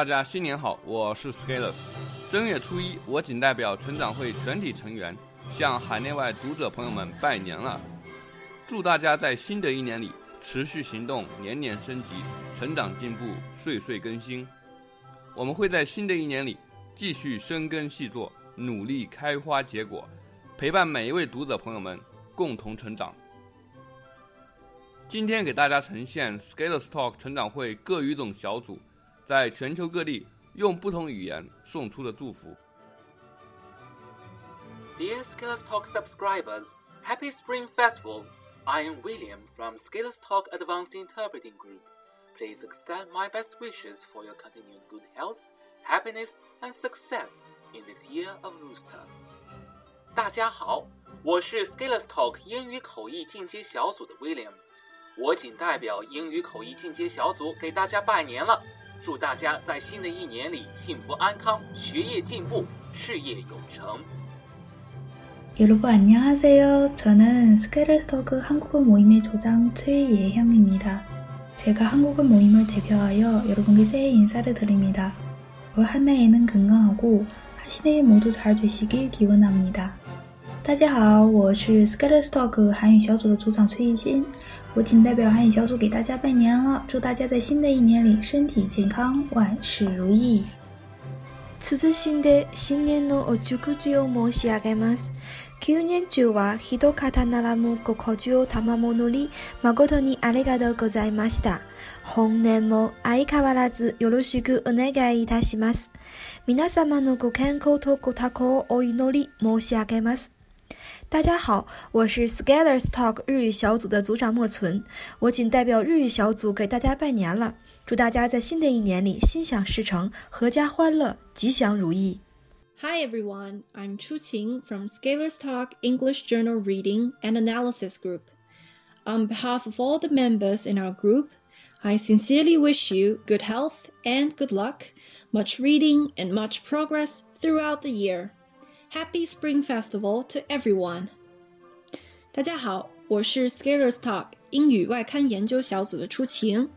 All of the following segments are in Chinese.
大家新年好，我是 Scalers。正月初一，我仅代表成长会全体成员，向海内外读者朋友们拜年了。祝大家在新的一年里持续行动，年年升级，成长进步，岁岁更新。我们会在新的一年里继续深耕细作，努力开花结果，陪伴每一位读者朋友们共同成长。今天给大家呈现 Scalers Talk 成长会各语种小组。在全球各地用不同语言送出的祝福。 Dear Scalers Talk subscribers, Happy Spring Festival! I am William from Scalers Talk Advanced Interpreting Group. Please accept my best wishes for your continued good health, happiness, and success in this year of Rooster. 大家好，我是 Scalers Talk 英语口译进阶小组的 William。我仅代表英语口译进阶小组给大家拜年了， 祝大家在新的一年里幸福安康，学业进步，事业有成。 여러분 안녕하세요. 저는 스케일스토크 한국어 모임의 조장 최예형입니다. 제가 한국어 모임을 대표하여 여러분께 새해 인사를 드립니다. 올 한 해에는 건강하고 하시는 일 모두 잘 되시길 기원합니다. 大家好，我是 Skyler Talk 韩语小组的组长崔艺欣，我仅代表韩语小组给大家拜年了，祝大家在新的一年里身体健康，万事如意。続いで新年のお祝辞を申し上げます。9年中は一方ならもご苦渋を賜物に誠にありがとうございました。本年も相変わらずよろしくお願いいたします。皆様のご健康とご多幸をお祈り申し上げます。大家好，我是 Scalers Talk 日语小组的组长莫存，我仅代表日语小组给大家拜年了，祝大家在新的一年里心想事成，阖家欢乐，吉祥如意。 Hi everyone, I'm Chu Qing from Scalers Talk English Journal Reading and Analysis Group. On behalf of all the members in our group, I sincerely wish you good health and good luck, much reading and much progress throughout the year. Happy Spring Festival to everyone！大家好，我是 s c a o l e r s Talk 英语外刊研究小组的初晴，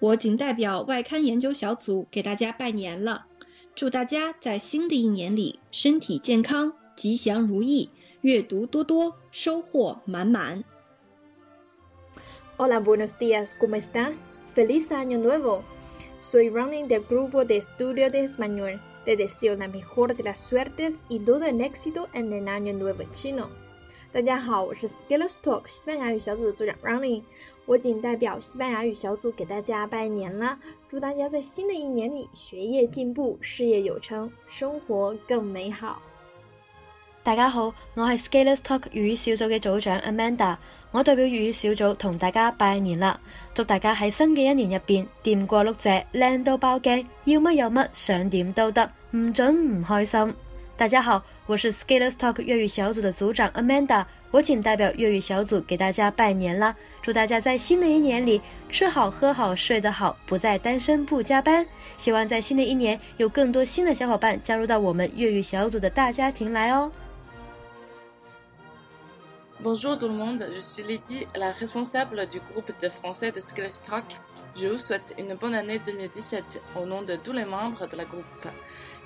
我仅代表外刊研究小组给大家拜年了，祝大家在新的一年里身体健康、吉祥如意、阅读多多、收获满满。Hola, buenos días, ¿cómo está? Feliz año nuevo. Soy r n g t h e grupo de estudio de español. Te deseo la mejor de las suertes y todo el éxito en el año nuevo chino。大家好，我是 s k i l l s t a l k 西班牙语小组的组长 r a n l i n 我仅代表西班牙语小组给大家拜年啦！祝大家在新的一年里学业进步，事业有成，生活更美好。大家好，我系 s k a l e r s Talk 粤语小组嘅组长 Amanda，我代表粤语小组同大家拜年啦，祝大家喺新嘅一年入边掂过碌蔗，靓到爆镜，要乜有乜，想点都得，唔准唔开心。大家好，我是 s k a l e r s Talk 粤语小组嘅组长 Amanda，我请代表粤语小组给大家拜年啦，祝大家在新的一年里吃好喝好睡得好，不再单身不加班。希望在新的一年有更多新的小伙伴加入到我们粤语小组的大家庭来哦。Bonjour tout le monde, je suis Lydie, la responsable du groupe de français de Skills Je vous souhaite une bonne année 2017 au nom de tous les membres de la groupe.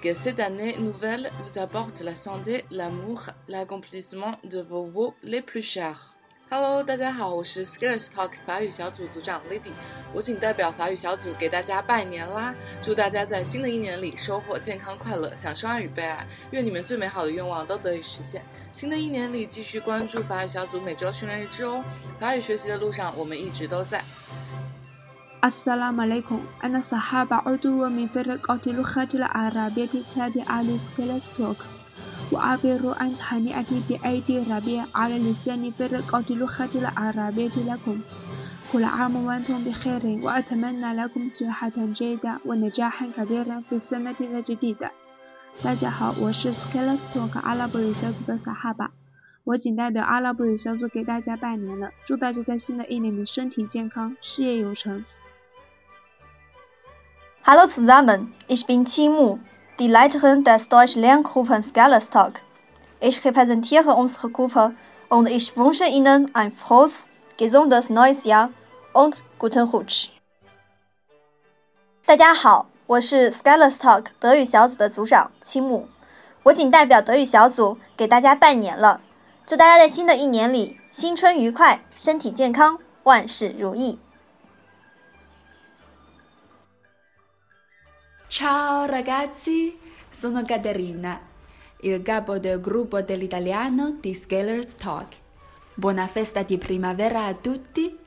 Que cette année nouvelle vous apporte la santé, l'amour, l'accomplissement de vos vœux les plus chers. Hello，大家好，我是 Skills Talk 法语小组组长 Lady，我仅代表法语小组给大家拜年啦！祝大家在新的一年里收获健康快乐，享受爱与被爱，愿你们最美好的愿望都得以实现。新的一年里，继续关注法语小组每周训练一支哦。法语学习的路上，我们一直都在。 السلام عليكم أنا صحابة عضو من فرقة لغة العربية التابعة لسكيلز توك وأعبر عن تهنئتي بعيد الربيع على لسان فرقة لغة العربية لكم كل عام وأنتم بخير وأتمنى لكم صحة جيدة ونجاحا كبيرا في السنة الجديدة 大家好，我是 Scalers Talk 阿拉伯语小组的撒哈巴，我仅代表阿拉伯语小组给大家拜年了，祝大家在新的一年里身体健康，事业有成。 Hallo zusammen, ich bin Timu, Die Leiterin des Deutschlerngrupens k y l a s Talk. Ich repräsentiere unsere Gruppe und ich wünsche Ihnen ein frohes, gesundes Neues Jahr und guten Wunsch. 大家好，我是 Skylas Talk 德语小组的组长青木，我仅代表德语小组给大家拜年了，祝大家在新的一年里新春愉快，身体健康，万事如意。Ciao ragazzi, sono Caterina, il capo del gruppo dell'italiano di Scholars Talk. Buona festa di primavera a tutti,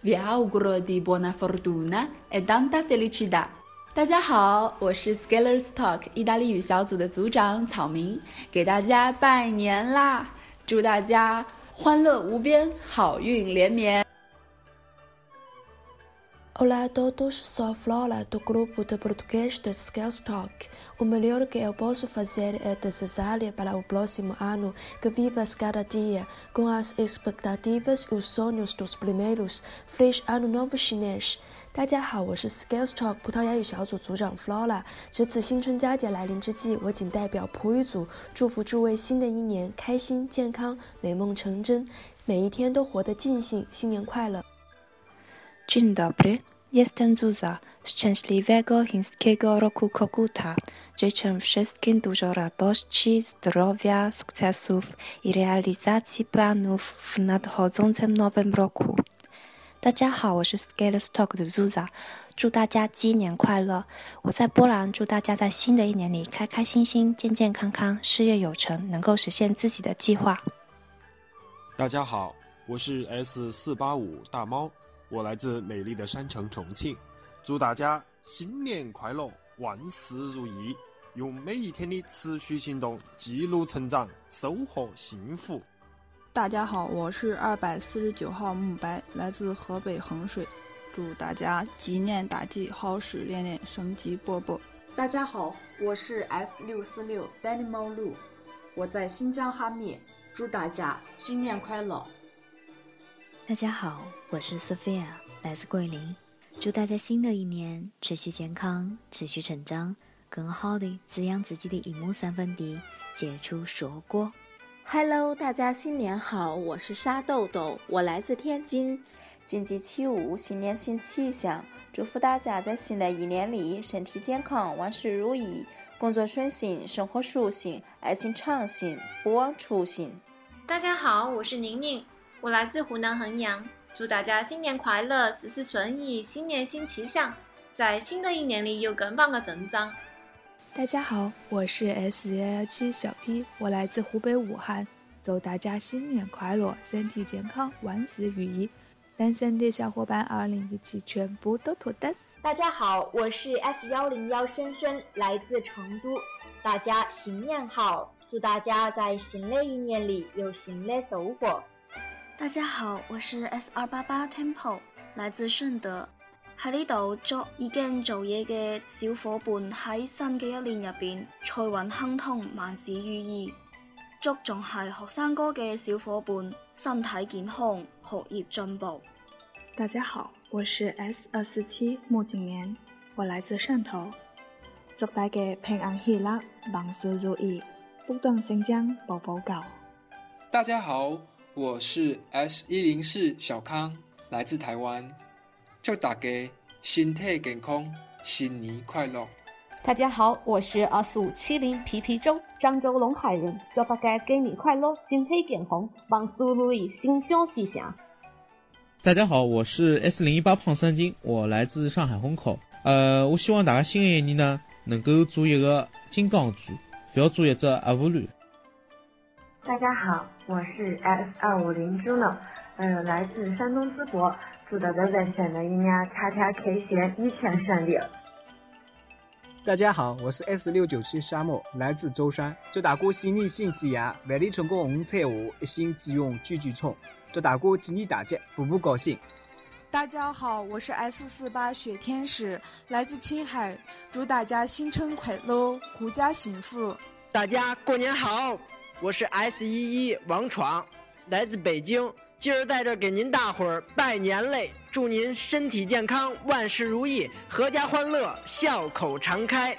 vi auguro di buona fortuna e tanta felicità. 大家好，我是 Scholars Talk 意大利语小组的组长草明，给大家拜年啦！祝大家欢乐无边，好运连绵。 Olá a todos, sou Flora do grupo de português do s k a l e Talk. O melhor que eu posso fazer é desejar para o próximo ano que viva s cada dia com as expectativas e sonhos dos primeiros. Feliz ano novo chinês! 大家好，我是 s k a l e Talk 葡萄牙语小组组长 Flora。值此新春佳节来临之际，我仅代表葡语组祝福诸位新的一年开心、健康、美梦成真，每一天都活得尽兴，新年快乐！今大年初，我是来自查尔斯韦格 a 寿公司的罗库科库塔，我们将分享今年的重大消息、的成就、成功和实现计划 roku. 大家好，我是斯 s t 斯托 k 的 Zuza，祝大家鸡年快乐！我在波兰，祝大家在新的一年里开开心心、健健康康、事业有成，能够实现自己的计划。大家好，我是 S 四八五大猫。我来自美丽的山城重庆，祝大家新年快乐，万事如意。用每一天的持续行动记录成长，收获幸福。大家好，我是二百四十九号慕白，来自河北衡水，祝大家鸡年大吉，好事连连，生机勃勃。大家好，我是 S 六四六 Dynamo Lu，我在新疆哈密，祝大家新年快乐。大家好，我是 Sophia，来自桂林，祝大家新的一年持续健康、持续成长，更好的滋养自己的一亩三分地，结出硕果。Hello，大家新年好，我是沙豆豆，我来自天津，金鸡起舞，新年新气象，祝福大家在新的一年里身体健康、万事如意、工作顺心、生活舒心、爱情畅行，不忘初心。大家好，我是宁宁。我来自湖南衡阳，祝大家新年快乐，事事顺意，新年新气象，在新的一年里有更棒的征兆。大家好，我是 S 幺幺七小 P，我来自湖北武汉，祝大家新年快乐，身体健康，万事如意。单身的小伙伴二零一七全部都脱单。大家好，我是 S 幺零幺深深，来自成都，大家新年好，祝大家在新的一年里有新的收获。大家好，我是 S 二八八 Temple，来自顺德，喺呢度祝已经做嘢嘅小伙伴喺新嘅一年入边财运亨通，万事如意；祝仲系学生哥嘅小伙伴身体健康，学业进步。大家好，我是 S 二四七莫景年，我来自汕头，祝大家平安喜乐，万事如意，不断成疆步步高。大家好。我是 S 一零四小康，来自台湾，祝大家身体健康，新年快乐。大家好，我是 S 五七零皮皮周，漳州龙海人，祝大家新年快乐，身体健康，万事如意，心想事成。大家好，我是 S 零一八胖三斤，我来自上海虹口，呃，我希望大家新的一年呢，能够做一个金刚猪，不要做一只阿福驴。大家好，我是 S 二五零朱 o 嗯，来自山东淄博，祝大哥在新的一年叉叉开心，一切顺利。大家好，我是 S 六九七沙漠，来自舟山，祝大哥新年新气象，万里春光五彩舞，一心只用句句冲，祝大哥今年大吉，步步高兴。大家好，我是 S 四八雪天使，来自青海，祝大家新春快乐，阖家幸福。大家过年好。我是 S 一一王闯，来自北京，今儿在这给您大伙儿拜年嘞，祝您身体健康，万事如意，阖家欢乐，笑口常开。